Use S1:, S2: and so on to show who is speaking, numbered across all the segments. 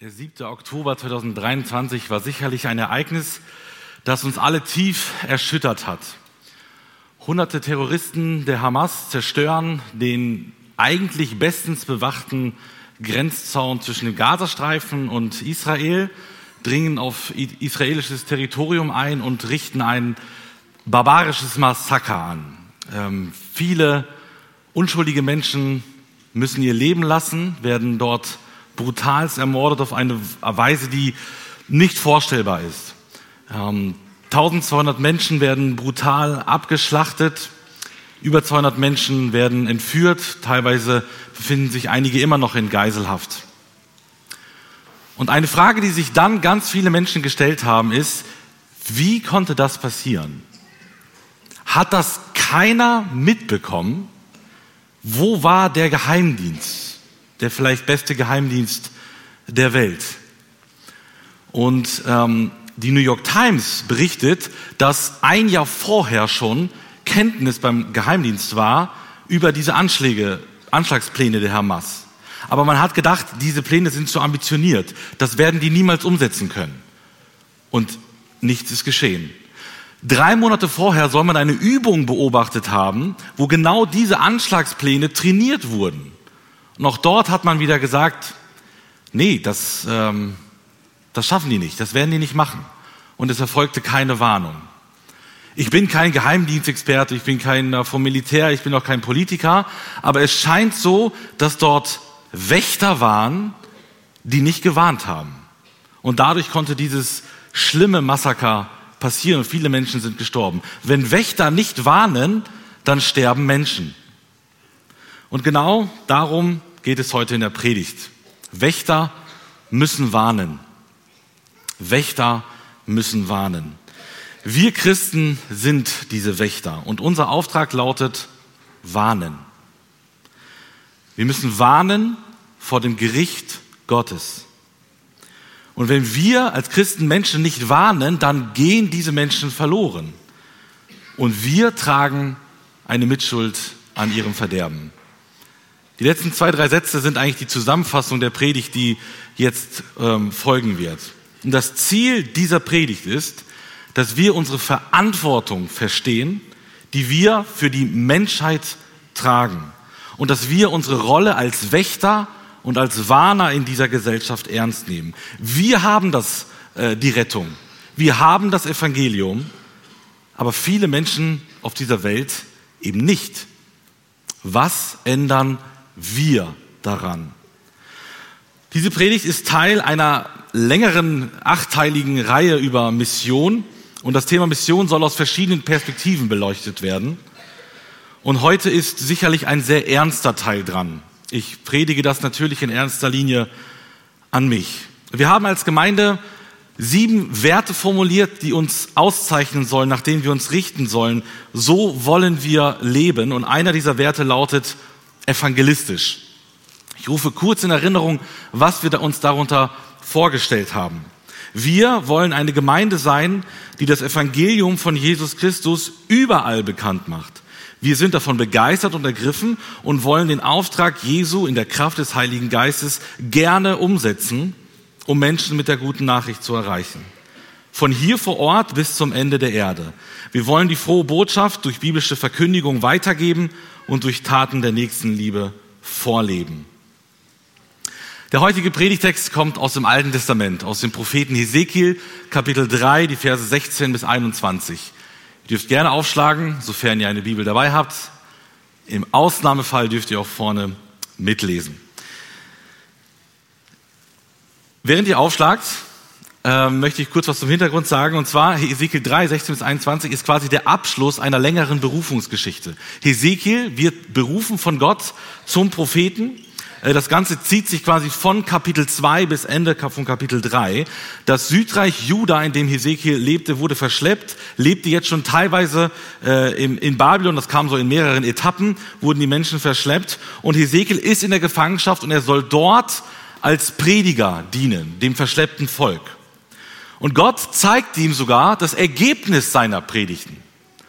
S1: Der 7. Oktober 2023 war sicherlich ein Ereignis, das uns alle tief erschüttert hat. Hunderte Terroristen der Hamas zerstören den eigentlich bestens bewachten Grenzzaun zwischen dem Gazastreifen und Israel, dringen auf israelisches Territorium ein und richten ein barbarisches Massaker an. Ähm, viele unschuldige Menschen müssen ihr Leben lassen, werden dort brutalst ermordet auf eine Weise, die nicht vorstellbar ist. Ähm, 1200 Menschen werden brutal abgeschlachtet, über 200 Menschen werden entführt, teilweise befinden sich einige immer noch in Geiselhaft. Und eine Frage, die sich dann ganz viele Menschen gestellt haben, ist, wie konnte das passieren? Hat das keiner mitbekommen? Wo war der Geheimdienst? Der vielleicht beste Geheimdienst der Welt. Und ähm, die New York Times berichtet, dass ein Jahr vorher schon Kenntnis beim Geheimdienst war über diese Anschläge, Anschlagspläne der Hamas. Aber man hat gedacht, diese Pläne sind zu ambitioniert. Das werden die niemals umsetzen können. Und nichts ist geschehen. Drei Monate vorher soll man eine Übung beobachtet haben, wo genau diese Anschlagspläne trainiert wurden. Und auch dort hat man wieder gesagt, nee, das, ähm, das schaffen die nicht, das werden die nicht machen. Und es erfolgte keine Warnung. Ich bin kein Geheimdienstexperte, ich bin kein vom Militär, ich bin auch kein Politiker, aber es scheint so, dass dort Wächter waren, die nicht gewarnt haben. Und dadurch konnte dieses schlimme Massaker passieren und viele Menschen sind gestorben. Wenn Wächter nicht warnen, dann sterben Menschen. Und genau darum geht es heute in der Predigt. Wächter müssen warnen. Wächter müssen warnen. Wir Christen sind diese Wächter und unser Auftrag lautet warnen. Wir müssen warnen vor dem Gericht Gottes. Und wenn wir als Christen Menschen nicht warnen, dann gehen diese Menschen verloren. Und wir tragen eine Mitschuld an ihrem Verderben. Die letzten zwei, drei Sätze sind eigentlich die Zusammenfassung der Predigt, die jetzt ähm, folgen wird. Und das Ziel dieser Predigt ist, dass wir unsere Verantwortung verstehen, die wir für die Menschheit tragen. Und dass wir unsere Rolle als Wächter und als Warner in dieser Gesellschaft ernst nehmen. Wir haben das, äh, die Rettung. Wir haben das Evangelium. Aber viele Menschen auf dieser Welt eben nicht. Was ändern wir daran. Diese Predigt ist Teil einer längeren achteiligen Reihe über Mission und das Thema Mission soll aus verschiedenen Perspektiven beleuchtet werden. Und heute ist sicherlich ein sehr ernster Teil dran. Ich predige das natürlich in ernster Linie an mich. Wir haben als Gemeinde sieben Werte formuliert, die uns auszeichnen sollen, nach denen wir uns richten sollen. So wollen wir leben. Und einer dieser Werte lautet evangelistisch. Ich rufe kurz in Erinnerung, was wir uns darunter vorgestellt haben. Wir wollen eine Gemeinde sein, die das Evangelium von Jesus Christus überall bekannt macht. Wir sind davon begeistert und ergriffen und wollen den Auftrag Jesu in der Kraft des Heiligen Geistes gerne umsetzen, um Menschen mit der guten Nachricht zu erreichen. Von hier vor Ort bis zum Ende der Erde. Wir wollen die frohe Botschaft durch biblische Verkündigung weitergeben und durch Taten der Nächstenliebe vorleben. Der heutige Predigtext kommt aus dem Alten Testament, aus dem Propheten Hesekiel, Kapitel 3, die Verse 16 bis 21. Ihr dürft gerne aufschlagen, sofern ihr eine Bibel dabei habt. Im Ausnahmefall dürft ihr auch vorne mitlesen. Während ihr aufschlagt, ähm, möchte ich kurz was zum Hintergrund sagen. Und zwar Hesekiel 3, 16 bis 21 ist quasi der Abschluss einer längeren Berufungsgeschichte. Hesekiel wird berufen von Gott zum Propheten. Äh, das Ganze zieht sich quasi von Kapitel 2 bis Ende von Kapitel 3. Das Südreich Juda, in dem Hesekiel lebte, wurde verschleppt, lebte jetzt schon teilweise äh, in, in Babylon, das kam so in mehreren Etappen, wurden die Menschen verschleppt. Und Hesekiel ist in der Gefangenschaft und er soll dort als Prediger dienen, dem verschleppten Volk. Und Gott zeigt ihm sogar das Ergebnis seiner Predigten.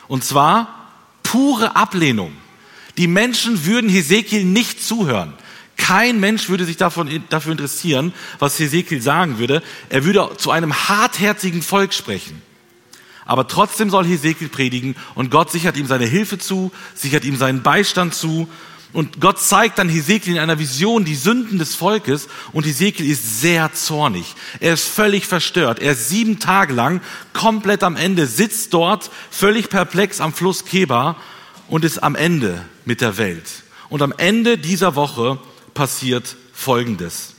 S1: Und zwar pure Ablehnung. Die Menschen würden Hesekiel nicht zuhören. Kein Mensch würde sich davon, dafür interessieren, was Hesekiel sagen würde. Er würde zu einem hartherzigen Volk sprechen. Aber trotzdem soll Hesekiel predigen und Gott sichert ihm seine Hilfe zu, sichert ihm seinen Beistand zu. Und Gott zeigt dann Hesekiel in einer Vision die Sünden des Volkes und Hesekiel ist sehr zornig. Er ist völlig verstört. Er ist sieben Tage lang komplett am Ende, sitzt dort völlig perplex am Fluss Keba und ist am Ende mit der Welt. Und am Ende dieser Woche passiert Folgendes.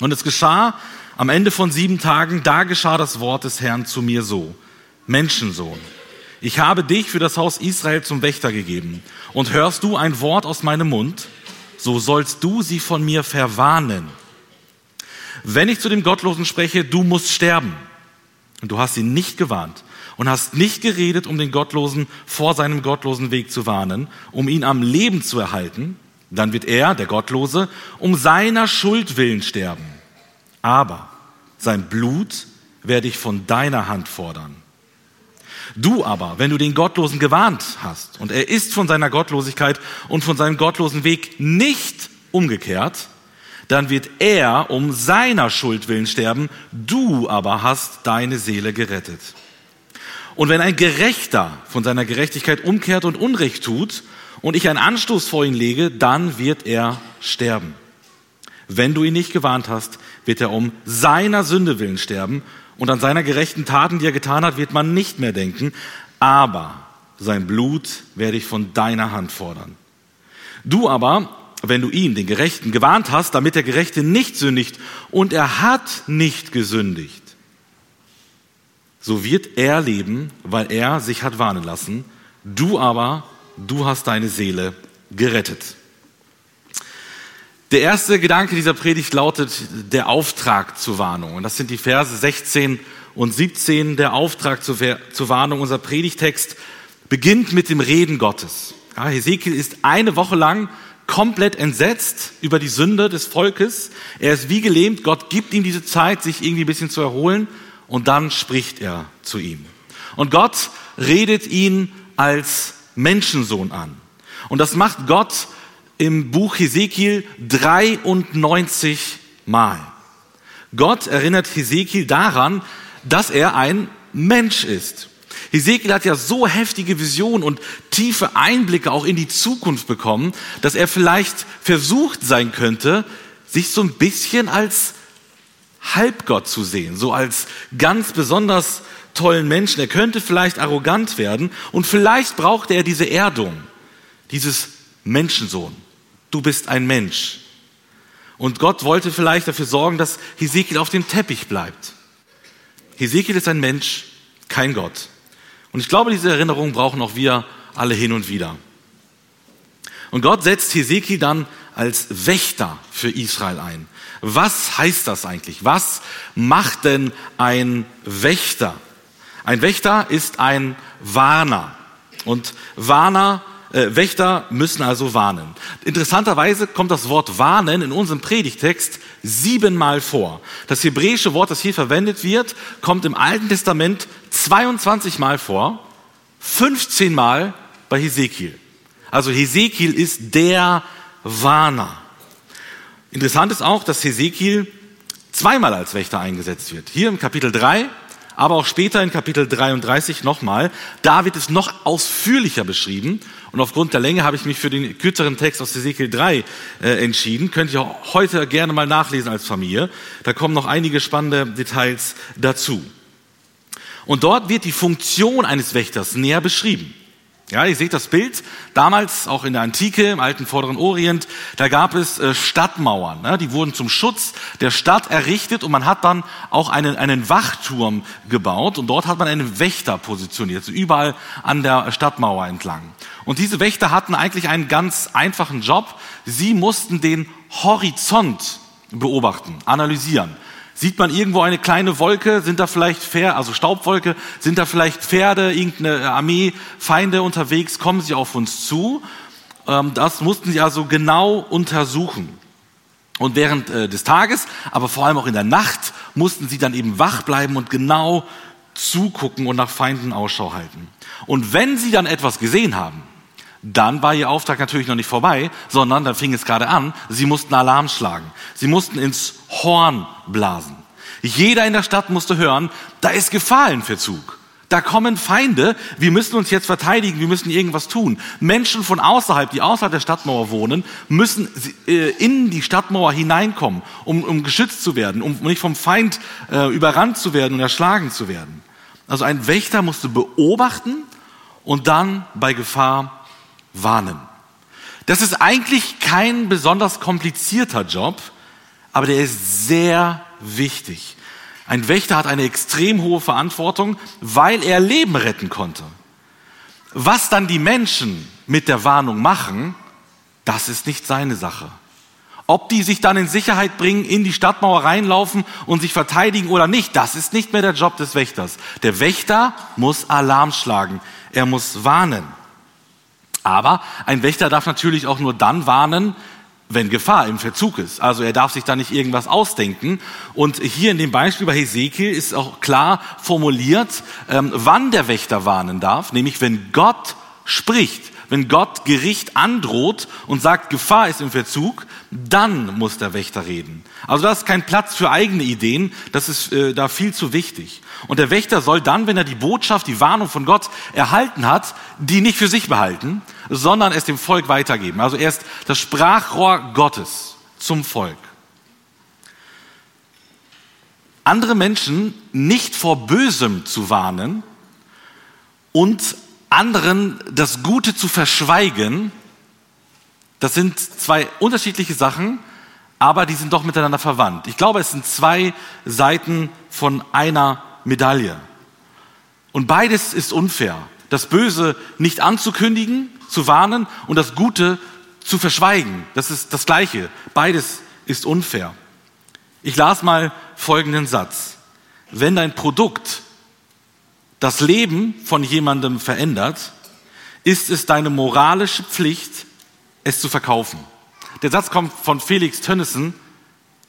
S1: Und es geschah am Ende von sieben Tagen, da geschah das Wort des Herrn zu mir so. Menschensohn, ich habe dich für das Haus Israel zum Wächter gegeben. Und hörst du ein Wort aus meinem Mund, so sollst du sie von mir verwarnen. Wenn ich zu dem Gottlosen spreche, du musst sterben. Und du hast ihn nicht gewarnt und hast nicht geredet, um den Gottlosen vor seinem gottlosen Weg zu warnen, um ihn am Leben zu erhalten, dann wird er, der Gottlose, um seiner Schuld willen sterben. Aber sein Blut werde ich von deiner Hand fordern. Du aber, wenn du den Gottlosen gewarnt hast und er ist von seiner Gottlosigkeit und von seinem gottlosen Weg nicht umgekehrt, dann wird er um seiner Schuld willen sterben, du aber hast deine Seele gerettet. Und wenn ein Gerechter von seiner Gerechtigkeit umkehrt und Unrecht tut und ich einen Anstoß vor ihn lege, dann wird er sterben. Wenn du ihn nicht gewarnt hast, wird er um seiner Sünde willen sterben und an seiner gerechten Taten, die er getan hat, wird man nicht mehr denken, aber sein Blut werde ich von deiner Hand fordern. Du aber, wenn du ihn, den Gerechten, gewarnt hast, damit der Gerechte nicht sündigt und er hat nicht gesündigt, so wird er leben, weil er sich hat warnen lassen. Du aber, du hast deine Seele gerettet. Der erste Gedanke dieser Predigt lautet der Auftrag zur Warnung. Und das sind die Verse 16 und 17. Der Auftrag zur, Warnung. Unser Predigtext beginnt mit dem Reden Gottes. Ja, Hesekiel ist eine Woche lang komplett entsetzt über die Sünde des Volkes. Er ist wie gelähmt. Gott gibt ihm diese Zeit, sich irgendwie ein bisschen zu erholen. Und dann spricht er zu ihm. Und Gott redet ihn als Menschensohn an. Und das macht Gott im Buch Hesekiel 93 Mal. Gott erinnert Hesekiel daran, dass er ein Mensch ist. Hesekiel hat ja so heftige Visionen und tiefe Einblicke auch in die Zukunft bekommen, dass er vielleicht versucht sein könnte, sich so ein bisschen als Halbgott zu sehen, so als ganz besonders tollen Menschen. Er könnte vielleicht arrogant werden und vielleicht braucht er diese Erdung, dieses Menschensohn du bist ein Mensch. Und Gott wollte vielleicht dafür sorgen, dass Hesekiel auf dem Teppich bleibt. Hesekiel ist ein Mensch, kein Gott. Und ich glaube, diese Erinnerung brauchen auch wir alle hin und wieder. Und Gott setzt Hesekiel dann als Wächter für Israel ein. Was heißt das eigentlich? Was macht denn ein Wächter? Ein Wächter ist ein Warner. Und Warner äh, Wächter müssen also warnen. Interessanterweise kommt das Wort warnen in unserem Predigtext siebenmal vor. Das hebräische Wort, das hier verwendet wird, kommt im Alten Testament 22 Mal vor, 15 Mal bei Hesekiel. Also Hesekiel ist der Warner. Interessant ist auch, dass Hesekiel zweimal als Wächter eingesetzt wird. Hier im Kapitel 3 aber auch später in Kapitel 33 nochmal. Da wird es noch ausführlicher beschrieben. Und aufgrund der Länge habe ich mich für den kürzeren Text aus Ezekiel 3 äh, entschieden. Könnt ihr auch heute gerne mal nachlesen als Familie. Da kommen noch einige spannende Details dazu. Und dort wird die Funktion eines Wächters näher beschrieben. Ja, ihr seht das Bild. Damals, auch in der Antike, im alten Vorderen Orient, da gab es äh, Stadtmauern. Ne? Die wurden zum Schutz der Stadt errichtet und man hat dann auch einen, einen Wachturm gebaut und dort hat man einen Wächter positioniert, so überall an der Stadtmauer entlang. Und diese Wächter hatten eigentlich einen ganz einfachen Job. Sie mussten den Horizont beobachten, analysieren. Sieht man irgendwo eine kleine Wolke? Sind da vielleicht Pferde, also Staubwolke? Sind da vielleicht Pferde, irgendeine Armee, Feinde unterwegs? Kommen sie auf uns zu? Ähm, das mussten sie also genau untersuchen. Und während äh, des Tages, aber vor allem auch in der Nacht, mussten sie dann eben wach bleiben und genau zugucken und nach Feinden Ausschau halten. Und wenn sie dann etwas gesehen haben, Dann war ihr Auftrag natürlich noch nicht vorbei, sondern dann fing es gerade an. Sie mussten Alarm schlagen. Sie mussten ins Horn blasen. Jeder in der Stadt musste hören, da ist Gefahr im Verzug. Da kommen Feinde, wir müssen uns jetzt verteidigen, wir müssen irgendwas tun. Menschen von außerhalb, die außerhalb der Stadtmauer wohnen, müssen äh, in die Stadtmauer hineinkommen, um, um geschützt zu werden, um nicht vom Feind äh, überrannt zu werden und erschlagen zu werden. Also ein Wächter musste beobachten und dann bei Gefahr warnen. Das ist eigentlich kein besonders komplizierter Job, aber der ist sehr wichtig. Ein Wächter hat eine extrem hohe Verantwortung, weil er Leben retten konnte. Was dann die Menschen mit der Warnung machen, das ist nicht seine Sache. Ob die sich dann in Sicherheit bringen, in die Stadtmauer reinlaufen und sich verteidigen oder nicht, das ist nicht mehr der Job des Wächters. Der Wächter muss Alarm schlagen. Er muss warnen. Aber ein Wächter darf natürlich auch nur dann warnen, wenn Gefahr im Verzug ist. Also er darf sich da nicht irgendwas ausdenken. Und hier in dem Beispiel bei Hesekiel ist auch klar formuliert, ähm, wann der Wächter warnen darf, nämlich wenn Gott spricht. Wenn Gott Gericht androht und sagt, Gefahr ist im Verzug, dann muss der Wächter reden. Also das ist kein Platz für eigene Ideen, das ist äh, da viel zu wichtig. Und der Wächter soll dann, wenn er die Botschaft, die Warnung von Gott erhalten hat, die nicht für sich behalten, sondern es dem Volk weitergeben. Also er ist das Sprachrohr Gottes zum Volk. Andere Menschen nicht vor Bösem zu warnen und anderen das Gute zu verschweigen, das sind zwei unterschiedliche Sachen, aber die sind doch miteinander verwandt. Ich glaube, es sind zwei Seiten von einer Medaille. Und beides ist unfair. Das Böse nicht anzukündigen, zu warnen und das Gute zu verschweigen. Das ist das Gleiche. Beides ist unfair. Ich las mal folgenden Satz. Wenn dein Produkt das Leben von jemandem verändert, ist es deine moralische Pflicht, es zu verkaufen. Der Satz kommt von Felix Tönnissen.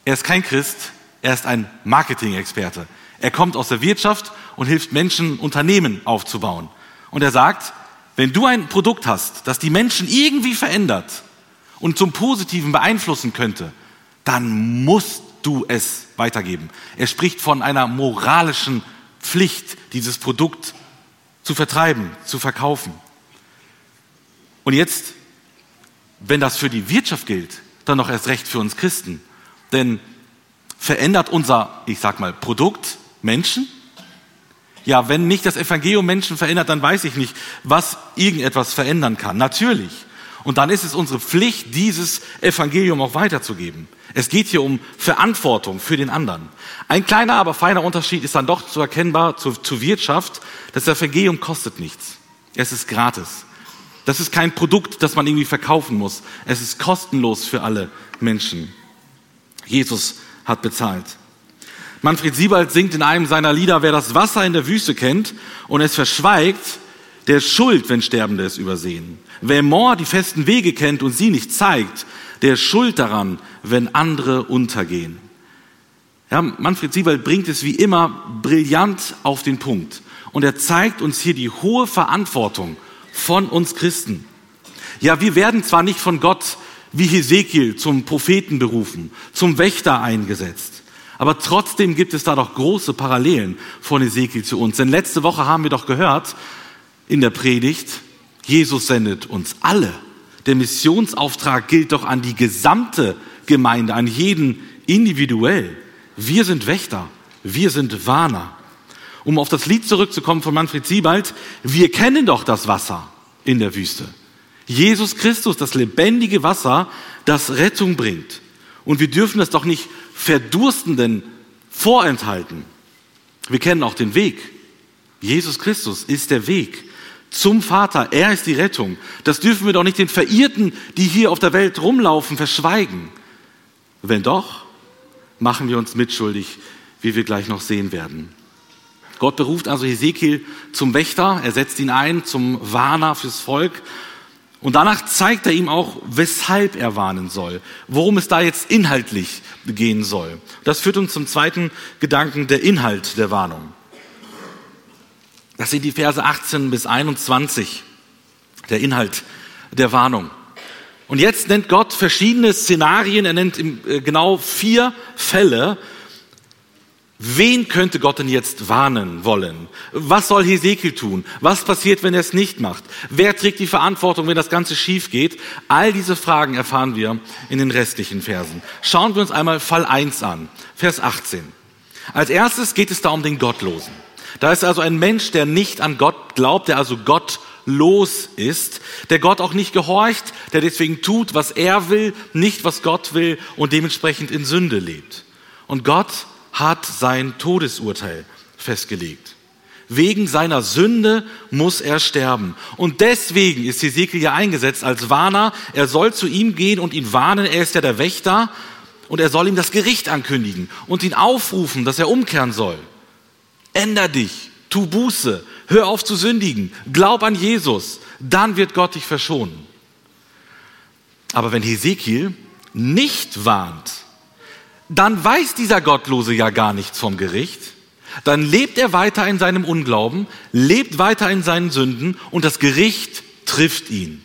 S1: Er ist kein Christ, er ist ein Marketing-Experte. Er kommt aus der Wirtschaft und hilft Menschen, Unternehmen aufzubauen. Und er sagt, wenn du ein Produkt hast, das die Menschen irgendwie verändert und zum Positiven beeinflussen könnte, dann musst du es weitergeben. Er spricht von einer moralischen Pflicht, dieses Produkt zu vertreiben, zu verkaufen. Und jetzt, wenn das für die Wirtschaft gilt, dann noch erst recht für uns Christen. Denn verändert unser, ich sag mal, Produkt Menschen? Ja, wenn nicht das Evangelium Menschen verändert, dann weiß ich nicht, was irgendetwas verändern kann. Natürlich. Und dann ist es unsere Pflicht, dieses Evangelium auch weiterzugeben. Es geht hier um Verantwortung für den anderen. Ein kleiner, aber feiner Unterschied ist dann doch zu erkennbar zur, zur Wirtschaft. Das Evangelium kostet nichts. Es ist gratis. Das ist kein Produkt, das man irgendwie verkaufen muss. Es ist kostenlos für alle Menschen. Jesus hat bezahlt. Manfred Siebald singt in einem seiner Lieder, wer das Wasser in der Wüste kennt und es verschweigt, der ist schuld, wenn Sterbende es übersehen. Wer Moor die festen Wege kennt und sie nicht zeigt, der ist schuld daran, wenn andere untergehen. Ja, Manfred Siebald bringt es wie immer brillant auf den Punkt. Und er zeigt uns hier die hohe Verantwortung von uns Christen. Ja, wir werden zwar nicht von Gott wie Hesekiel zum Propheten berufen, zum Wächter eingesetzt. Aber trotzdem gibt es da doch große Parallelen von Ezekiel zu uns. Denn letzte Woche haben wir doch gehört in der Predigt, Jesus sendet uns alle. Der Missionsauftrag gilt doch an die gesamte Gemeinde, an jeden individuell. Wir sind Wächter, wir sind Warner. Um auf das Lied zurückzukommen von Manfred Siebald, wir kennen doch das Wasser in der Wüste. Jesus Christus, das lebendige Wasser, das Rettung bringt. Und wir dürfen das doch nicht Verdurstenden vorenthalten. Wir kennen auch den Weg. Jesus Christus ist der Weg zum Vater. Er ist die Rettung. Das dürfen wir doch nicht den Verirrten, die hier auf der Welt rumlaufen, verschweigen. Wenn doch, machen wir uns mitschuldig, wie wir gleich noch sehen werden. Gott beruft also Ezekiel zum Wächter, er setzt ihn ein zum Warner fürs Volk und danach zeigt er ihm auch, weshalb er warnen soll, worum es da jetzt inhaltlich gehen soll. Das führt uns zum zweiten Gedanken, der Inhalt der Warnung. Das sind die Verse 18 bis 21, der Inhalt der Warnung. Und jetzt nennt Gott verschiedene Szenarien, er nennt äh, genau vier Fälle, Wen könnte Gott denn jetzt warnen wollen? Was soll Hesekiel tun? Was passiert, wenn er es nicht macht? Wer trägt die Verantwortung, wenn das Ganze schief geht? All diese Fragen erfahren wir in den restlichen Versen. Schauen wir uns einmal Fall 1 an, Vers 18. Als erstes geht es da um den Gottlosen. Da ist also ein Mensch, der nicht an Gott glaubt, der also gottlos ist, der Gott auch nicht gehorcht, der deswegen tut, was er will, nicht was Gott will und dementsprechend in Sünde lebt. Und Gott hat sein Todesurteil festgelegt. Wegen seiner Sünde muss er sterben. Und deswegen ist Hesekiel ja eingesetzt als Warner. Er soll zu ihm gehen und ihn warnen. Er ist ja der Wächter. Und er soll ihm das Gericht ankündigen und ihn aufrufen, dass er umkehren soll. Änder dich, tu Buße, hör auf zu sündigen, glaub an Jesus, dann wird Gott dich verschonen. Aber wenn Hesekiel nicht warnt, dann weiß dieser Gottlose ja gar nichts vom Gericht. Dann lebt er weiter in seinem Unglauben, lebt weiter in seinen Sünden und das Gericht trifft ihn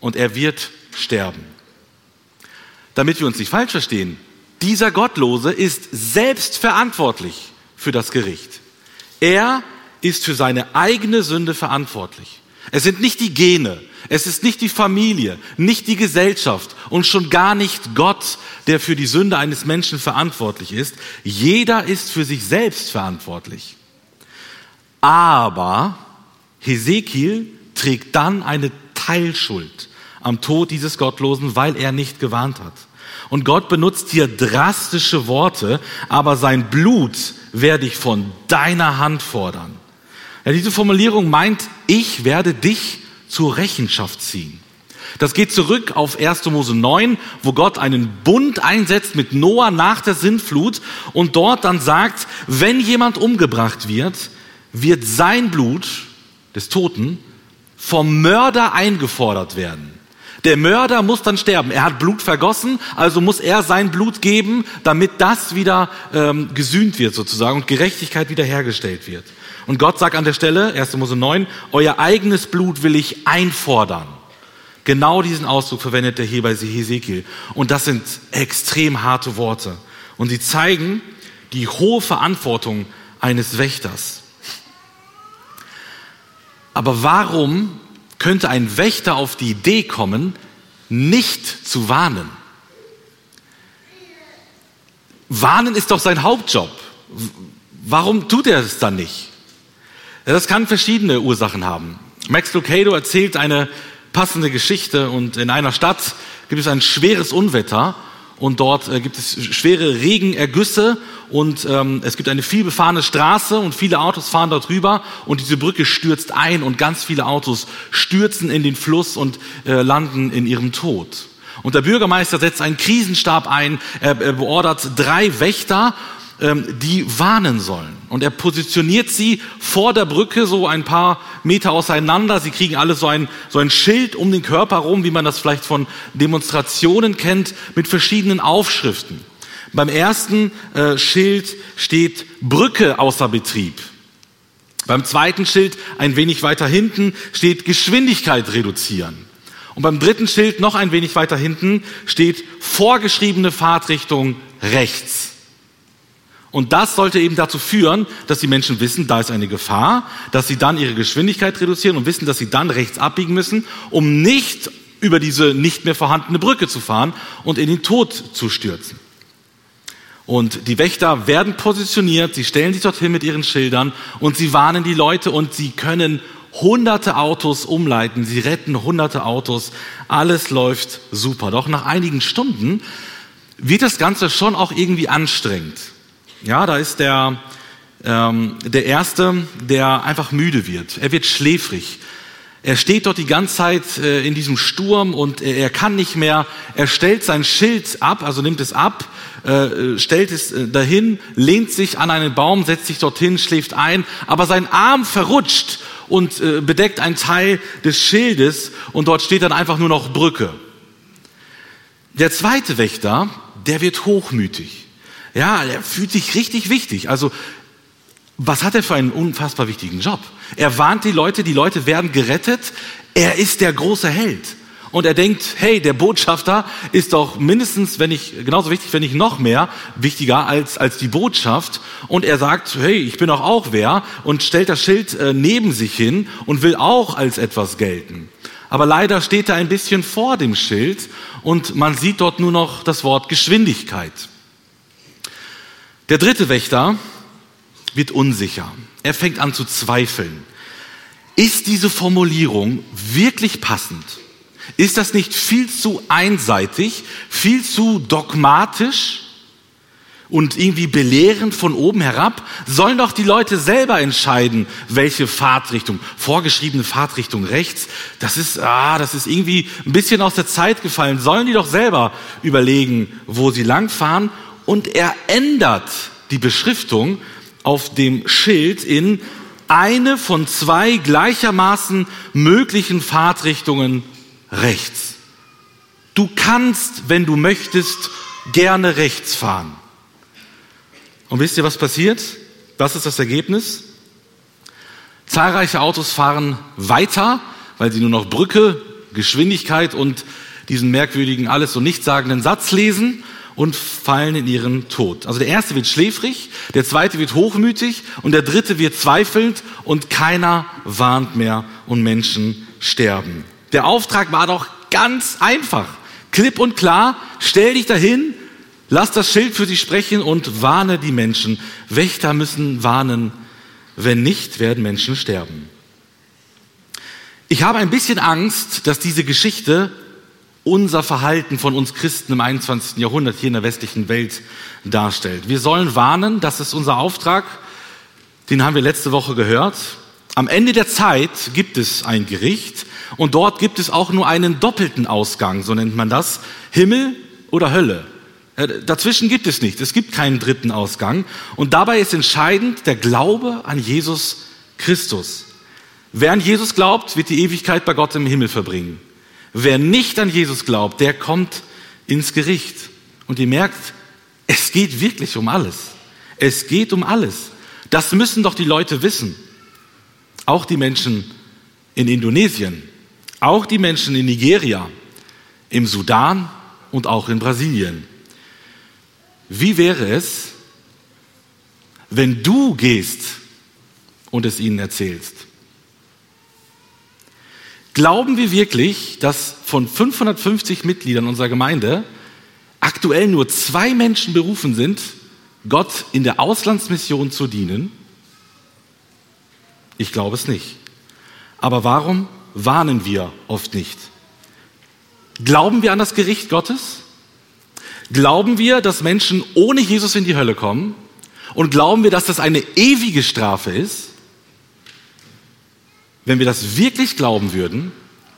S1: und er wird sterben. Damit wir uns nicht falsch verstehen, dieser Gottlose ist selbst verantwortlich für das Gericht. Er ist für seine eigene Sünde verantwortlich. Es sind nicht die Gene, es ist nicht die Familie, nicht die Gesellschaft und schon gar nicht Gott, der für die Sünde eines Menschen verantwortlich ist. Jeder ist für sich selbst verantwortlich. Aber Hesekiel trägt dann eine Teilschuld am Tod dieses Gottlosen, weil er nicht gewarnt hat. Und Gott benutzt hier drastische Worte, aber sein Blut werde ich von deiner Hand fordern. Ja, diese Formulierung meint, ich werde dich zur Rechenschaft ziehen. Das geht zurück auf 1. Mose 9, wo Gott einen Bund einsetzt mit Noah nach der Sintflut und dort dann sagt, wenn jemand umgebracht wird, wird sein Blut des Toten vom Mörder eingefordert werden. Der Mörder muss dann sterben. Er hat Blut vergossen, also muss er sein Blut geben, damit das wieder ähm, gesühnt wird sozusagen und Gerechtigkeit wiederhergestellt wird. Und Gott sagt an der Stelle, 1. Mose 9, euer eigenes Blut will ich einfordern. Genau diesen Ausdruck verwendet er hier bei Hesekiel. Und das sind extrem harte Worte. Und sie zeigen die hohe Verantwortung eines Wächters. Aber warum könnte ein Wächter auf die Idee kommen, nicht zu warnen? Warnen ist doch sein Hauptjob. Warum tut er es dann nicht? Das kann verschiedene Ursachen haben. Max Lucado erzählt eine passende Geschichte und in einer Stadt gibt es ein schweres Unwetter und dort äh, gibt es schwere Regenergüsse und ähm, es gibt eine vielbefahrene Straße und viele Autos fahren dort rüber und diese Brücke stürzt ein und ganz viele Autos stürzen in den Fluss und äh, landen in ihrem Tod. Und der Bürgermeister setzt einen Krisenstab ein, er, er beordert drei Wächter die warnen sollen. Und er positioniert sie vor der Brücke so ein paar Meter auseinander. Sie kriegen alle so ein, so ein Schild um den Körper rum, wie man das vielleicht von Demonstrationen kennt, mit verschiedenen Aufschriften. Beim ersten äh, Schild steht Brücke außer Betrieb. Beim zweiten Schild, ein wenig weiter hinten, steht Geschwindigkeit reduzieren. Und beim dritten Schild, noch ein wenig weiter hinten, steht vorgeschriebene Fahrtrichtung rechts. Und das sollte eben dazu führen, dass die Menschen wissen, da ist eine Gefahr, dass sie dann ihre Geschwindigkeit reduzieren und wissen, dass sie dann rechts abbiegen müssen, um nicht über diese nicht mehr vorhandene Brücke zu fahren und in den Tod zu stürzen. Und die Wächter werden positioniert, sie stellen sich dorthin mit ihren Schildern und sie warnen die Leute und sie können hunderte Autos umleiten, sie retten hunderte Autos, alles läuft super. Doch nach einigen Stunden wird das Ganze schon auch irgendwie anstrengend. Ja, da ist der, ähm, der Erste, der einfach müde wird. Er wird schläfrig. Er steht dort die ganze Zeit äh, in diesem Sturm und er, er, kann nicht mehr. Er stellt sein Schild ab, also nimmt es ab, äh, stellt es äh, dahin, lehnt sich an einen Baum, setzt sich dorthin, schläft ein, aber sein Arm verrutscht und äh, bedeckt einen Teil des Schildes und dort steht dann einfach nur noch Brücke. Der zweite Wächter, der wird hochmütig. Ja, er fühlt sich richtig wichtig. Also, was hat er für einen unfassbar wichtigen Job? Er warnt die Leute, die Leute werden gerettet. Er ist der große Held. und er denkt, hey, der Botschafter ist doch mindestens, wenn nicht genauso wichtig, wenn nicht noch mehr wichtiger als als die Botschaft. Und er sagt, hey, ich bin doch auch wer und stellt das Schild äh, neben sich hin und will auch als etwas gelten. Aber leider steht er ein bisschen vor dem Schild und man sieht dort nur noch das Wort Geschwindigkeit. Der dritte Wächter wird unsicher. Er fängt an zu zweifeln. Ist diese Formulierung wirklich passend? Ist das nicht viel zu einseitig, viel zu dogmatisch und irgendwie belehrend von oben herab? Sollen doch die Leute selber entscheiden, welche Fahrtrichtung, vorgeschriebene Fahrtrichtung rechts, das ist, ah, das ist irgendwie ein bisschen aus der Zeit gefallen. Sollen die doch selber überlegen, wo sie langfahren? Und er ändert die Beschriftung auf dem Schild in eine von zwei gleichermaßen möglichen Fahrtrichtungen rechts. Du kannst, wenn du möchtest, gerne rechts fahren. Und wisst ihr, was passiert? Was ist das Ergebnis? Zahlreiche Autos fahren weiter, weil sie nur noch Brücke, Geschwindigkeit und diesen merkwürdigen, alles so nichtssagenden Satz lesen und fallen in ihren Tod. Also der erste wird schläfrig, der zweite wird hochmütig und der dritte wird zweifelnd und keiner warnt mehr und Menschen sterben. Der Auftrag war doch ganz einfach. Klipp und klar, stell dich dahin, lass das Schild für sie sprechen und warne die Menschen. Wächter müssen warnen, wenn nicht, werden Menschen sterben. Ich habe ein bisschen Angst, dass diese Geschichte unser Verhalten von uns Christen im 21. Jahrhundert hier in der westlichen Welt darstellt. Wir sollen warnen, das ist unser Auftrag, den haben wir letzte Woche gehört. Am Ende der Zeit gibt es ein Gericht und dort gibt es auch nur einen doppelten Ausgang, so nennt man das, Himmel oder Hölle. Äh, dazwischen gibt es nicht, es gibt keinen dritten Ausgang und dabei ist entscheidend der Glaube an Jesus Christus. Wer an Jesus glaubt, wird die Ewigkeit bei Gott im Himmel verbringen. Wer nicht an Jesus glaubt, der kommt ins Gericht. Und ihr merkt, es geht wirklich um alles. Es geht um alles. Das müssen doch die Leute wissen. Auch die Menschen in Indonesien, auch die Menschen in Nigeria, im Sudan und auch in Brasilien. Wie wäre es, wenn du gehst und es ihnen erzählst? Glauben wir wirklich, dass von 550 Mitgliedern unserer Gemeinde aktuell nur zwei Menschen berufen sind, Gott in der Auslandsmission zu dienen? Ich glaube es nicht. Aber warum warnen wir oft nicht? Glauben wir an das Gericht Gottes? Glauben wir, dass Menschen ohne Jesus in die Hölle kommen? Und glauben wir, dass das eine ewige Strafe ist? Wenn wir das wirklich glauben würden,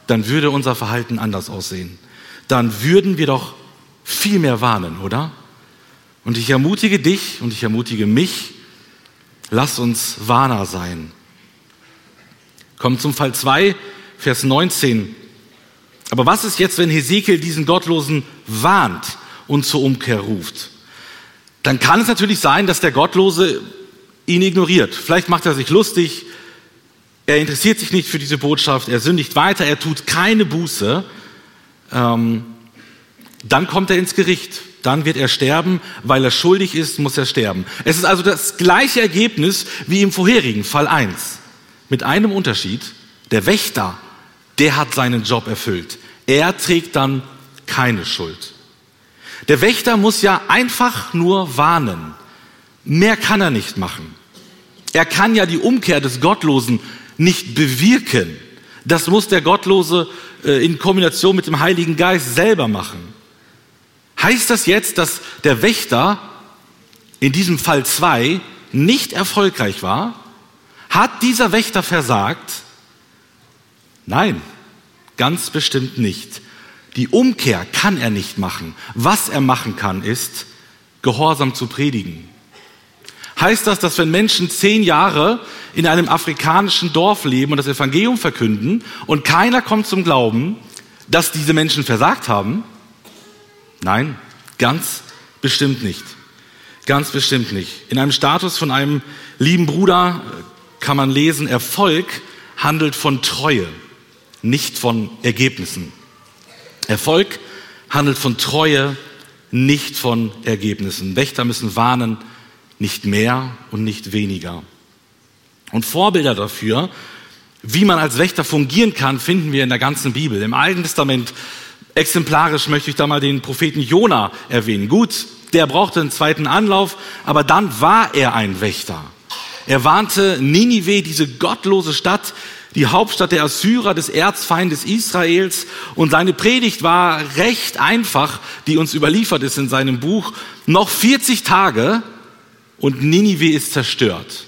S1: dann würde unser Verhalten anders aussehen. Dann würden wir doch viel mehr warnen, oder? Und ich ermutige dich und ich ermutige mich, lass uns Warner sein. Kommt zum Fall 2, Vers 19. Aber was ist jetzt, wenn Hesekiel diesen Gottlosen warnt und zur Umkehr ruft? Dann kann es natürlich sein, dass der Gottlose ihn ignoriert. Vielleicht macht er sich lustig, er interessiert sich nicht für diese Botschaft, er sündigt weiter, er tut keine Buße, ähm, dann kommt er ins Gericht. Dann wird er sterben, weil er schuldig ist, muss er sterben. Es ist also das gleiche Ergebnis wie im vorherigen Fall 1. Mit einem Unterschied, der Wächter, der hat seinen Job erfüllt. Er trägt dann keine Schuld. Der Wächter muss ja einfach nur warnen. Mehr kann er nicht machen. Er kann ja die Umkehr des Gottlosen nicht bewirken. Das muss der Gottlose äh, in Kombination mit dem Heiligen Geist selber machen. Heißt das jetzt, dass der Wächter in diesem Fall 2 nicht erfolgreich war? Hat dieser Wächter versagt? Nein, ganz bestimmt nicht. Die Umkehr kann er nicht machen. Was er machen kann, ist, Gehorsam zu predigen heißt das, dass wenn Menschen zehn Jahre in einem afrikanischen Dorf leben und das Evangelium verkünden und keiner kommt zum Glauben, dass diese Menschen versagt haben? Nein, ganz bestimmt nicht. Ganz bestimmt nicht. In einem Status von einem lieben Bruder kann man lesen, Erfolg handelt von Treue, nicht von Ergebnissen. Erfolg handelt von Treue, nicht von Ergebnissen. Wächter müssen warnen, nicht mehr und nicht weniger. Und Vorbilder dafür, wie man als Wächter fungieren kann, finden wir in der ganzen Bibel. Im Alten Testament exemplarisch möchte ich da mal den Propheten Jona erwähnen. Gut, der brauchte einen zweiten Anlauf, aber dann war er ein Wächter. Er warnte Ninive, diese gottlose Stadt, die Hauptstadt der Assyrer, des Erzfeindes Israels. Und seine Predigt war recht einfach, die uns überliefert ist in seinem Buch. Noch 40 Tage und Ninive ist zerstört.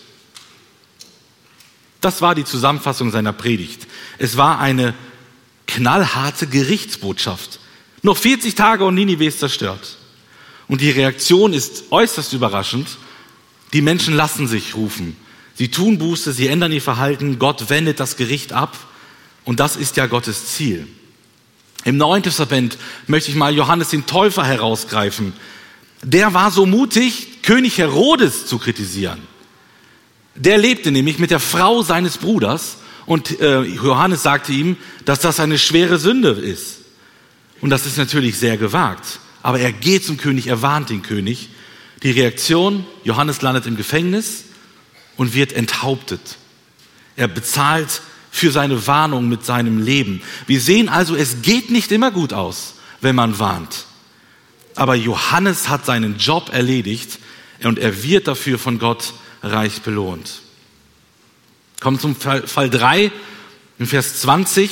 S1: Das war die Zusammenfassung seiner Predigt. Es war eine knallharte Gerichtsbotschaft. Noch 40 Tage und Ninive ist zerstört. Und die Reaktion ist äußerst überraschend. Die Menschen lassen sich rufen. Sie tun Buße, sie ändern ihr Verhalten, Gott wendet das Gericht ab. Und das ist ja Gottes Ziel. Im Neuen Testament möchte ich mal Johannes den Täufer herausgreifen. Der war so mutig, König Herodes zu kritisieren. Der lebte nämlich mit der Frau seines Bruders und äh, Johannes sagte ihm, dass das eine schwere Sünde ist. Und das ist natürlich sehr gewagt. Aber er geht zum König, er warnt den König. Die Reaktion, Johannes landet im Gefängnis und wird enthauptet. Er bezahlt für seine Warnung mit seinem Leben. Wir sehen also, es geht nicht immer gut aus, wenn man warnt. Aber Johannes hat seinen Job erledigt und er wird dafür von Gott reich belohnt. Kommen zum Fall, Fall 3, in Vers 20.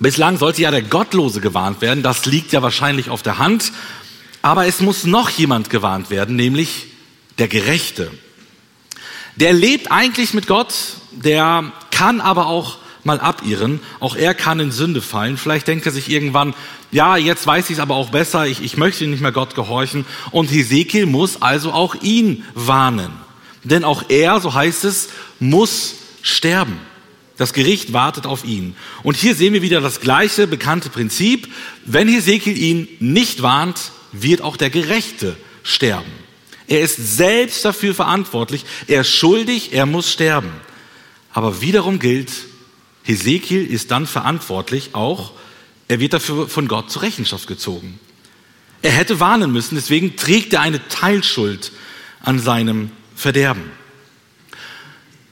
S1: Bislang sollte ja der Gottlose gewarnt werden, das liegt ja wahrscheinlich auf der Hand, aber es muss noch jemand gewarnt werden, nämlich der Gerechte. Der lebt eigentlich mit Gott, der kann aber auch mal abirren, auch er kann in Sünde fallen. Vielleicht denkt er sich irgendwann, ja, jetzt weiß ich es aber auch besser, ich, ich möchte nicht mehr Gott gehorchen. Und Hesekiel muss also auch ihn warnen. Denn auch er, so heißt es, muss sterben. Das Gericht wartet auf ihn. Und hier sehen wir wieder das gleiche bekannte Prinzip. Wenn Hesekiel ihn nicht warnt, wird auch der Gerechte sterben. Er ist selbst dafür verantwortlich. Er ist schuldig, er muss sterben. Aber wiederum gilt, Hesekiel ist dann verantwortlich auch, er wird dafür von Gott zur Rechenschaft gezogen. Er hätte warnen müssen, deswegen trägt er eine Teilschuld an seinem Verderben.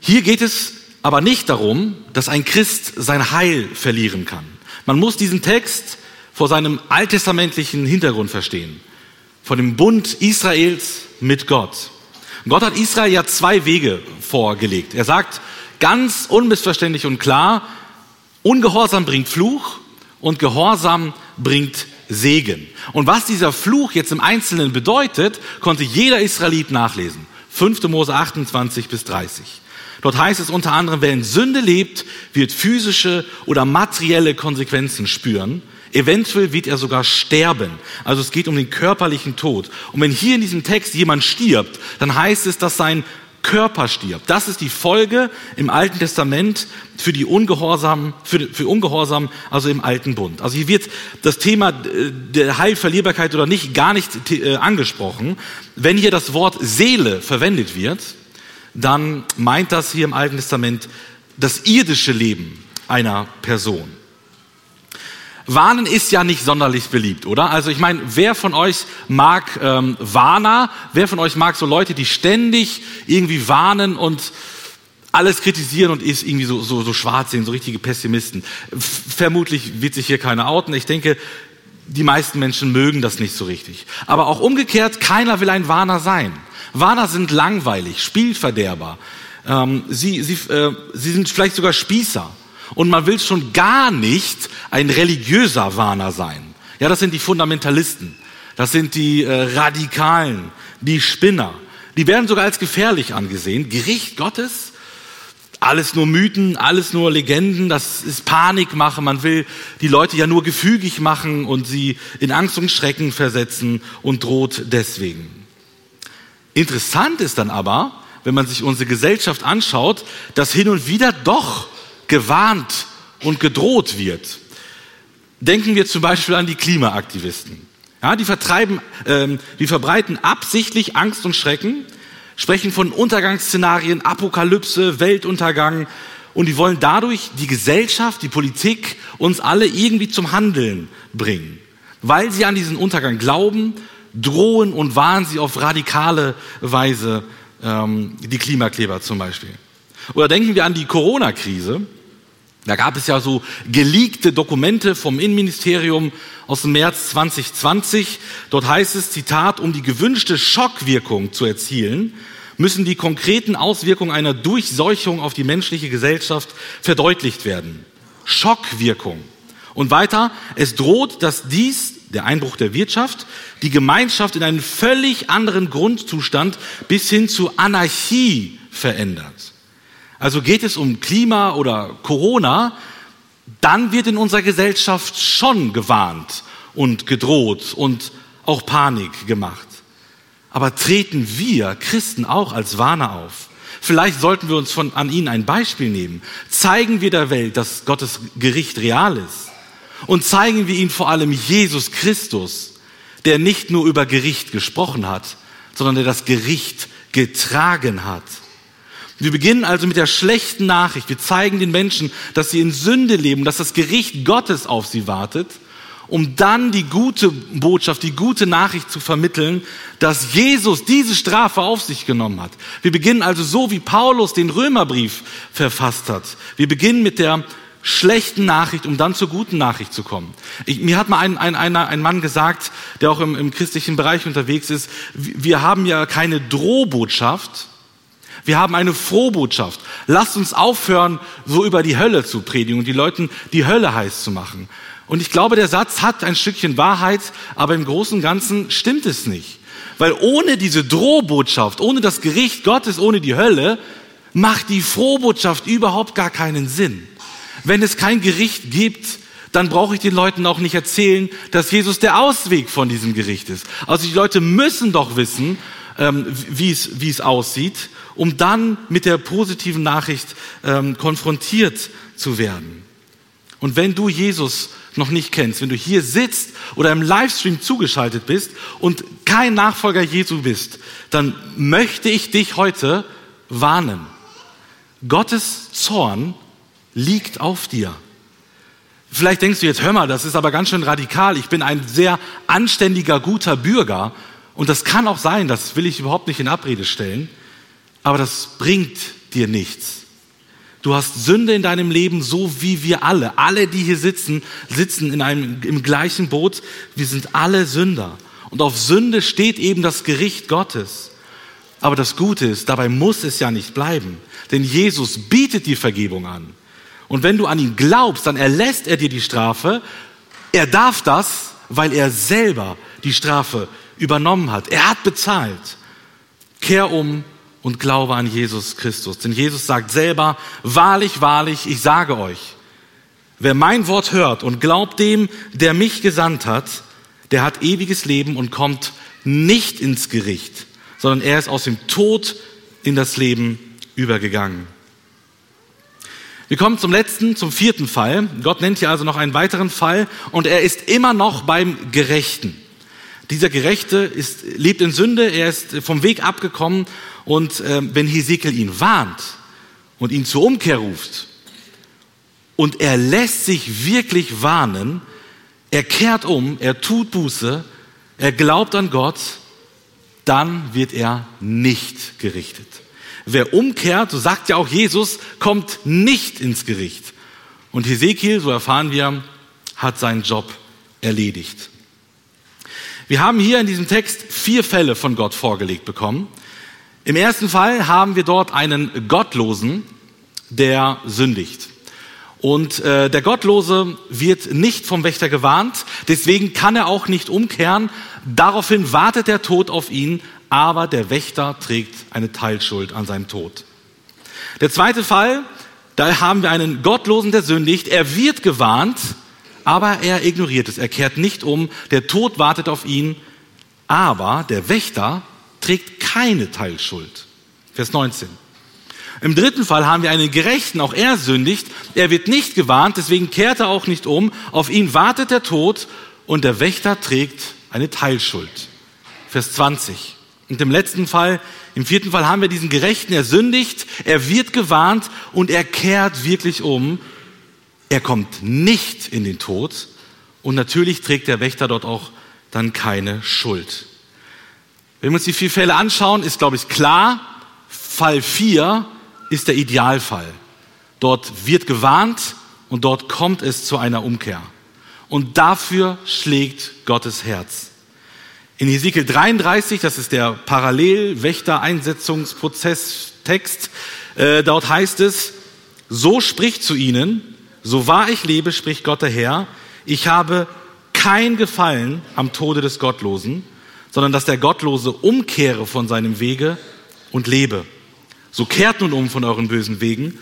S1: Hier geht es aber nicht darum, dass ein Christ sein Heil verlieren kann. Man muss diesen Text vor seinem alttestamentlichen Hintergrund verstehen. Von dem Bund Israels mit Gott. Gott hat Israel ja zwei Wege vorgelegt. Er sagt ganz unmissverständlich und klar, Ungehorsam bringt Fluch und Gehorsam bringt Segen. Und was dieser Fluch jetzt im Einzelnen bedeutet, konnte jeder Israelit nachlesen. 5. Mose 28 bis 30. Dort heißt es unter anderem, wer in Sünde lebt, wird physische oder materielle Konsequenzen spüren. Eventuell wird er sogar sterben. Also es geht um den körperlichen Tod. Und wenn hier in diesem Text jemand stirbt, dann heißt es, dass sein Körper stirbt. Das ist die Folge im Alten Testament für die Ungehorsam, für, für Ungehorsam, also im Alten Bund. Also hier wird das Thema äh, der Heilverlierbarkeit oder nicht gar nicht äh, angesprochen. Wenn hier das Wort Seele verwendet wird, dann meint das hier im Alten Testament das irdische Leben einer Person. Warnen ist ja nicht sonderlich beliebt, oder? Also ich meine, wer von euch mag ähm, Warner? Wer von euch mag so Leute, die ständig irgendwie warnen und alles kritisieren und ist irgendwie so, so, so schwarz sehen, so richtige Pessimisten? Vermutlich wird sich hier keiner outen. Ich denke, die meisten Menschen mögen das nicht so richtig. Aber auch umgekehrt, keiner will ein Warner sein. Warner sind langweilig, Spielverderber. Ähm, sie, sie, äh, sie sind vielleicht sogar Spießer. Und man will schon gar nicht ein religiöser Warner sein. Ja, das sind die Fundamentalisten. Das sind die äh, Radikalen, die Spinner. Die werden sogar als gefährlich angesehen. Gericht Gottes, alles nur Mythen, alles nur Legenden, das ist Panikmache. Man will die Leute ja nur gefügig machen und sie in Angst und Schrecken versetzen und droht deswegen. Interessant ist dann aber, wenn man sich unsere Gesellschaft anschaut, dass hin und wieder doch gewarnt und gedroht wird. Denken wir zum Beispiel an die Klimaaktivisten. Ja, die vertreiben, ähm, die verbreiten absichtlich Angst und Schrecken, sprechen von Untergangsszenarien, Apokalypse, Weltuntergang und die wollen dadurch die Gesellschaft, die Politik uns alle irgendwie zum Handeln bringen. Weil sie an diesen Untergang glauben, drohen und warnen sie auf radikale Weise ähm, die Klimakleber zum Beispiel. Oder denken wir an die Corona-Krise. Da gab es ja so geleakte Dokumente vom Innenministerium aus dem März 2020. Dort heißt es, Zitat, um die gewünschte Schockwirkung zu erzielen, müssen die konkreten Auswirkungen einer Durchseuchung auf die menschliche Gesellschaft verdeutlicht werden. Schockwirkung. Und weiter, es droht, dass dies, der Einbruch der Wirtschaft, die Gemeinschaft in einen völlig anderen Grundzustand bis hin zu Anarchie verändert. Also geht es um Klima oder Corona, dann wird in unserer Gesellschaft schon gewarnt und gedroht und auch Panik gemacht. Aber treten wir Christen auch als Warner auf? Vielleicht sollten wir uns von, an ihnen ein Beispiel nehmen. Zeigen wir der Welt, dass Gottes Gericht real ist. Und zeigen wir ihnen vor allem Jesus Christus, der nicht nur über Gericht gesprochen hat, sondern der das Gericht getragen hat. Wir beginnen also mit der schlechten Nachricht. Wir zeigen den Menschen, dass sie in Sünde leben, dass das Gericht Gottes auf sie wartet, um dann die gute Botschaft, die gute Nachricht zu vermitteln, dass Jesus diese Strafe auf sich genommen hat. Wir beginnen also so, wie Paulus den Römerbrief verfasst hat. Wir beginnen mit der schlechten Nachricht, um dann zur guten Nachricht zu kommen. Ich, mir hat mal ein, ein, ein, ein Mann gesagt, der auch im, im christlichen Bereich unterwegs ist, wir haben ja keine Drohbotschaft, wir haben eine Frohbotschaft. Lasst uns aufhören, so über die Hölle zu predigen und die Leuten die Hölle heiß zu machen. Und ich glaube, der Satz hat ein Stückchen Wahrheit, aber im Großen und Ganzen stimmt es nicht. Weil ohne diese Drohbotschaft, ohne das Gericht Gottes, ohne die Hölle, macht die Frohbotschaft überhaupt gar keinen Sinn. Wenn es kein Gericht gibt, dann brauche ich den Leuten auch nicht erzählen, dass Jesus der Ausweg von diesem Gericht ist. Also die Leute müssen doch wissen, ähm, wie es, aussieht, um dann mit der positiven Nachricht ähm, konfrontiert zu werden. Und wenn du Jesus noch nicht kennst, wenn du hier sitzt oder im Livestream zugeschaltet bist und kein Nachfolger Jesu bist, dann möchte ich dich heute warnen. Gottes Zorn liegt auf dir. Vielleicht denkst du jetzt, hör mal, das ist aber ganz schön radikal. Ich bin ein sehr anständiger, guter Bürger. Und das kann auch sein, das will ich überhaupt nicht in Abrede stellen. Aber das bringt dir nichts. Du hast Sünde in deinem Leben, so wie wir alle. Alle, die hier sitzen, sitzen in einem, im gleichen Boot. Wir sind alle Sünder. Und auf Sünde steht eben das Gericht Gottes. Aber das Gute ist, dabei muss es ja nicht bleiben. Denn Jesus bietet die Vergebung an. Und wenn du an ihn glaubst, dann erlässt er dir die Strafe. Er darf das, weil er selber die Strafe übernommen hat. Er hat bezahlt. Kehr um und glaube an Jesus Christus. Denn Jesus sagt selber, wahrlich, wahrlich, ich sage euch, wer mein Wort hört und glaubt dem, der mich gesandt hat, der hat ewiges Leben und kommt nicht ins Gericht, sondern er ist aus dem Tod in das Leben übergegangen. Wir kommen zum letzten, zum vierten Fall. Gott nennt hier also noch einen weiteren Fall und er ist immer noch beim Gerechten. Dieser Gerechte ist, lebt in Sünde, er ist vom Weg abgekommen und äh, wenn Hesekiel ihn warnt und ihn zur Umkehr ruft und er lässt sich wirklich warnen, er kehrt um, er tut Buße, er glaubt an Gott, dann wird er nicht gerichtet. Wer umkehrt, so sagt ja auch Jesus, kommt nicht ins Gericht. Und Hesekiel, so erfahren wir, hat seinen Job erledigt. Wir haben hier in diesem Text vier Fälle von Gott vorgelegt bekommen. Im ersten Fall haben wir dort einen Gottlosen, der sündigt. Und äh, der Gottlose wird nicht vom Wächter gewarnt, deswegen kann er auch nicht umkehren. Daraufhin wartet der Tod auf ihn, aber der Wächter trägt eine Teilschuld an seinem Tod. Der zweite Fall, da haben wir einen Gottlosen, der sündigt. Er wird gewarnt, aber er ignoriert es. Er kehrt nicht um. Der Tod wartet auf ihn, aber der Wächter trägt keine Teilschuld. Vers 19. Im dritten Fall haben wir einen Gerechten, auch er sündigt. Er wird nicht gewarnt, deswegen kehrt er auch nicht um. Auf ihn wartet der Tod und der Wächter trägt eine Teilschuld. Vers 20. Und im letzten Fall, im vierten Fall haben wir diesen Gerechten, er sündigt, er wird gewarnt und er kehrt wirklich um. Er kommt nicht in den Tod und natürlich trägt der Wächter dort auch dann keine Schuld. Wenn wir uns die vier Fälle anschauen, ist, glaube ich, klar, Fall 4 ist der Idealfall. Dort wird gewarnt und dort kommt es zu einer Umkehr. Und dafür schlägt Gottes Herz. In Ezekiel 33, das ist der Parallelwächter-Einsetzungsprozess-Text, äh, dort heißt es, so spricht zu ihnen, so wahr ich lebe, spricht Gott der Herr, ich habe kein Gefallen am Tode des Gottlosen, sondern dass der Gottlose umkehre von seinem Wege und lebe. So kehrt nun um von euren bösen Wegen.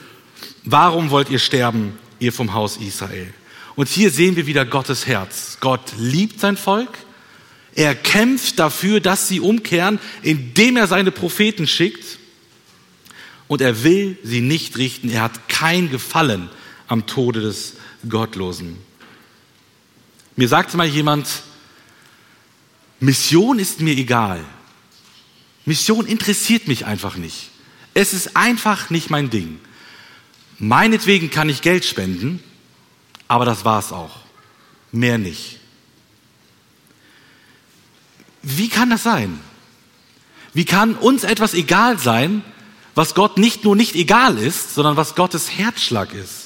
S1: Warum wollt ihr sterben, ihr vom Haus Israel? Und hier sehen wir wieder Gottes Herz. Gott liebt sein Volk. Er kämpft dafür, dass sie umkehren, indem er seine Propheten schickt. Und er will sie nicht richten. Er hat kein Gefallen am Tode des Gottlosen. Mir sagte mal jemand, Mission ist mir egal. Mission interessiert mich einfach nicht. Es ist einfach nicht mein Ding. Meinetwegen kann ich Geld spenden, aber das war's auch. Mehr nicht. Wie kann das sein? Wie kann uns etwas egal sein, was Gott nicht nur nicht egal ist, sondern was Gottes Herzschlag ist?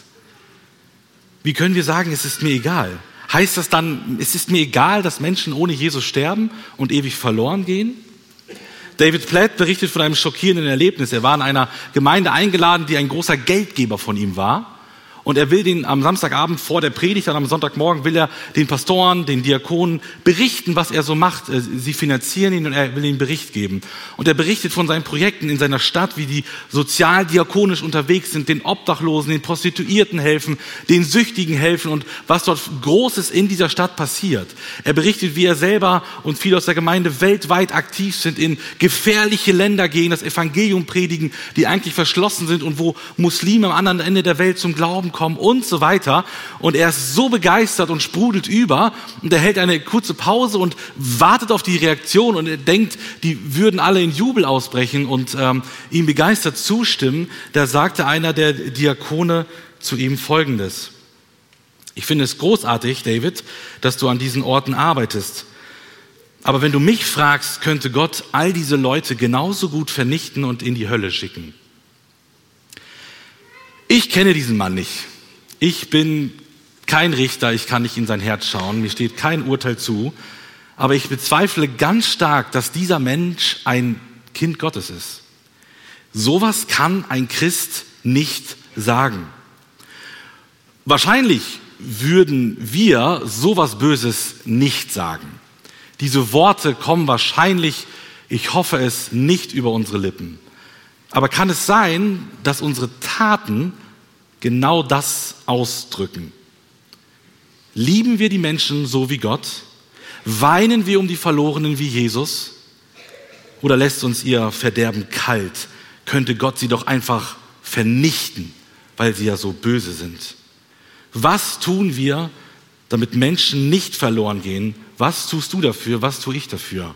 S1: Wie können wir sagen, es ist mir egal? Heißt das dann, es ist mir egal, dass Menschen ohne Jesus sterben und ewig verloren gehen? David Platt berichtet von einem schockierenden Erlebnis. Er war in einer Gemeinde eingeladen, die ein großer Geldgeber von ihm war. Und er will den am Samstagabend vor der Predigt, dann am Sonntagmorgen will er den Pastoren, den Diakonen berichten, was er so macht. Äh, sie finanzieren ihn und er will ihnen Bericht geben. Und er berichtet von seinen Projekten in seiner Stadt, wie die sozialdiakonisch unterwegs sind, den Obdachlosen, den Prostituierten helfen, den Süchtigen helfen und was dort Großes in dieser Stadt passiert. Er berichtet, wie er selber und viele aus der Gemeinde weltweit aktiv sind, in gefährliche Länder gehen, das Evangelium predigen, die eigentlich verschlossen sind und wo Muslime am anderen Ende der Welt zum Glauben kommen und so weiter. Und er ist so begeistert und sprudelt über und er hält eine kurze Pause und wartet auf die Reaktion und er denkt, die würden alle in Jubel ausbrechen und ähm, ihm begeistert zustimmen. Da sagte einer der Diakone zu ihm Folgendes. Ich finde es großartig, David, dass du an diesen Orten arbeitest. Aber wenn du mich fragst, könnte Gott all diese Leute genauso gut vernichten und in die Hölle schicken. Ich kenne diesen Mann nicht. Ich bin kein Richter, ich kann nicht in sein Herz schauen, mir steht kein Urteil zu, aber ich bezweifle ganz stark, dass dieser Mensch ein Kind Gottes ist. Sowas kann ein Christ nicht sagen. Wahrscheinlich würden wir sowas Böses nicht sagen. Diese Worte kommen wahrscheinlich, ich hoffe es, nicht über unsere Lippen. Aber kann es sein, dass unsere Taten genau das ausdrücken? Lieben wir die Menschen so wie Gott? Weinen wir um die Verlorenen wie Jesus? Oder lässt uns ihr Verderben kalt? Könnte Gott sie doch einfach vernichten, weil sie ja so böse sind? Was tun wir, damit Menschen nicht verloren gehen? Was tust du dafür? Was tue ich dafür?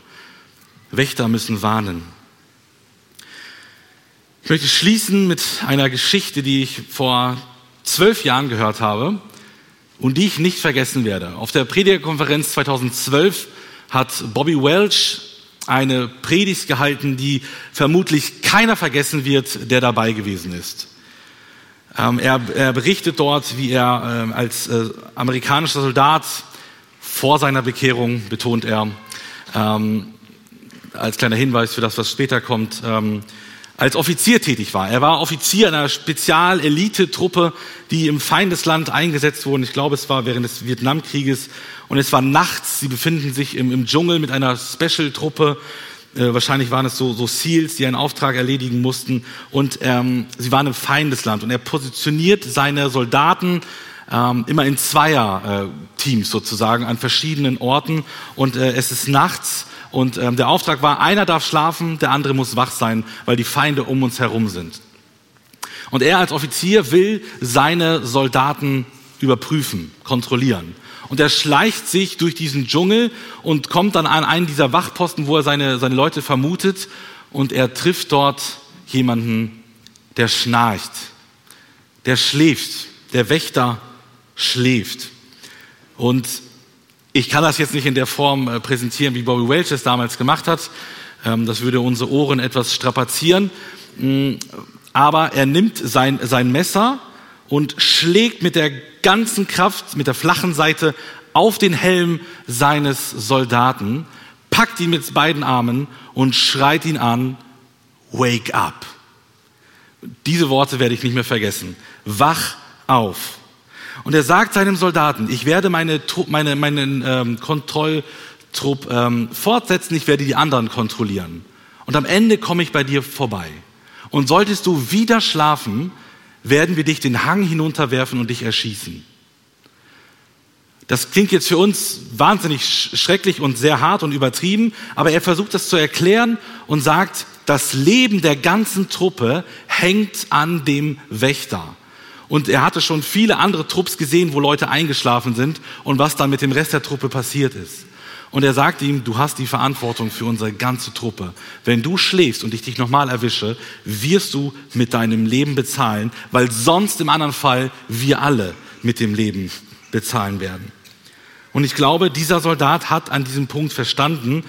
S1: Wächter müssen warnen. Ich möchte schließen mit einer Geschichte, die ich vor zwölf Jahren gehört habe und die ich nicht vergessen werde. Auf der Predigerkonferenz 2012 hat Bobby Welch eine Predigt gehalten, die vermutlich keiner vergessen wird, der dabei gewesen ist. Ähm, er, er, berichtet dort, wie er äh, als äh, amerikanischer Soldat vor seiner Bekehrung, betont er, ähm, als kleiner Hinweis für das, was später kommt, ähm, als Offizier tätig war. Er war Offizier einer Spezial-Elite-Truppe, die im Feindesland eingesetzt wurden. Ich glaube, es war während des Vietnamkrieges. Und es war nachts. Sie befinden sich im, im Dschungel mit einer Special-Truppe. Äh, wahrscheinlich waren es so, so Seals, die einen Auftrag erledigen mussten. Und ähm, sie waren im Feindesland. Und er positioniert seine Soldaten ähm, immer in Zweier-Teams äh, sozusagen an verschiedenen Orten. Und äh, es ist nachts und ähm, der Auftrag war, einer darf schlafen, der andere muss wach sein, weil die Feinde um uns herum sind. Und er als Offizier will seine Soldaten überprüfen, kontrollieren. Und er schleicht sich durch diesen Dschungel und kommt dann an einen dieser Wachposten, wo er seine, seine Leute vermutet. Und er trifft dort jemanden, der schnarcht, der schläft. Der Wächter schläft. Und ich kann das jetzt nicht in der Form äh, präsentieren, wie Bobby Welch es damals gemacht hat. Ähm, das würde unsere Ohren etwas strapazieren. Mm, aber er nimmt sein, sein Messer und schlägt mit der ganzen Kraft, mit der flachen Seite auf den Helm seines Soldaten, packt ihn mit beiden Armen und schreit ihn an, Wake up. Diese Worte werde ich nicht mehr vergessen. Wach auf. Und er sagt seinem Soldaten, ich werde meine, meine, meinen ähm, Kontrolltrupp ähm, fortsetzen, ich werde die anderen kontrollieren. Und am Ende komme ich bei dir vorbei. Und solltest du wieder schlafen, werden wir dich den Hang hinunterwerfen und dich erschießen. Das klingt jetzt für uns wahnsinnig schrecklich und sehr hart und übertrieben, aber er versucht das zu erklären und sagt, das Leben der ganzen Truppe hängt an dem Wächter. Und er hatte schon viele andere Trupps gesehen, wo Leute eingeschlafen sind und was dann mit dem Rest der Truppe passiert ist. Und er sagt ihm, du hast die Verantwortung für unsere ganze Truppe. Wenn du schläfst und ich dich nochmal erwische, wirst du mit deinem Leben bezahlen, weil sonst im anderen Fall wir alle mit dem Leben bezahlen werden. Und ich glaube, dieser Soldat hat an diesem Punkt verstanden,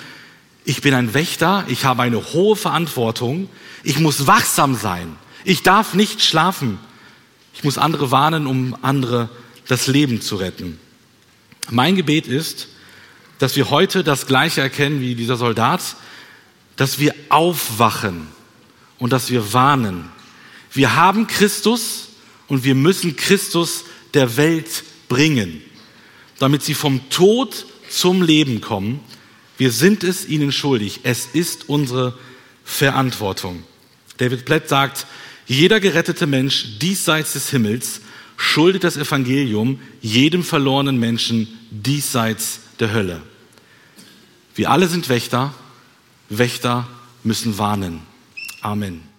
S1: ich bin ein Wächter, ich habe eine hohe Verantwortung, ich muss wachsam sein, ich darf nicht schlafen, ich muss andere warnen, um andere das Leben zu retten. Mein Gebet ist, dass wir heute das Gleiche erkennen wie dieser Soldat, dass wir aufwachen und dass wir warnen. Wir haben Christus und wir müssen Christus der Welt bringen damit sie vom Tod zum Leben kommen. Wir sind es ihnen schuldig. Es ist unsere Verantwortung. David Platt sagt, jeder gerettete Mensch diesseits des Himmels schuldet das Evangelium jedem verlorenen Menschen diesseits der Hölle. Wir alle sind Wächter. Wächter müssen warnen. Amen.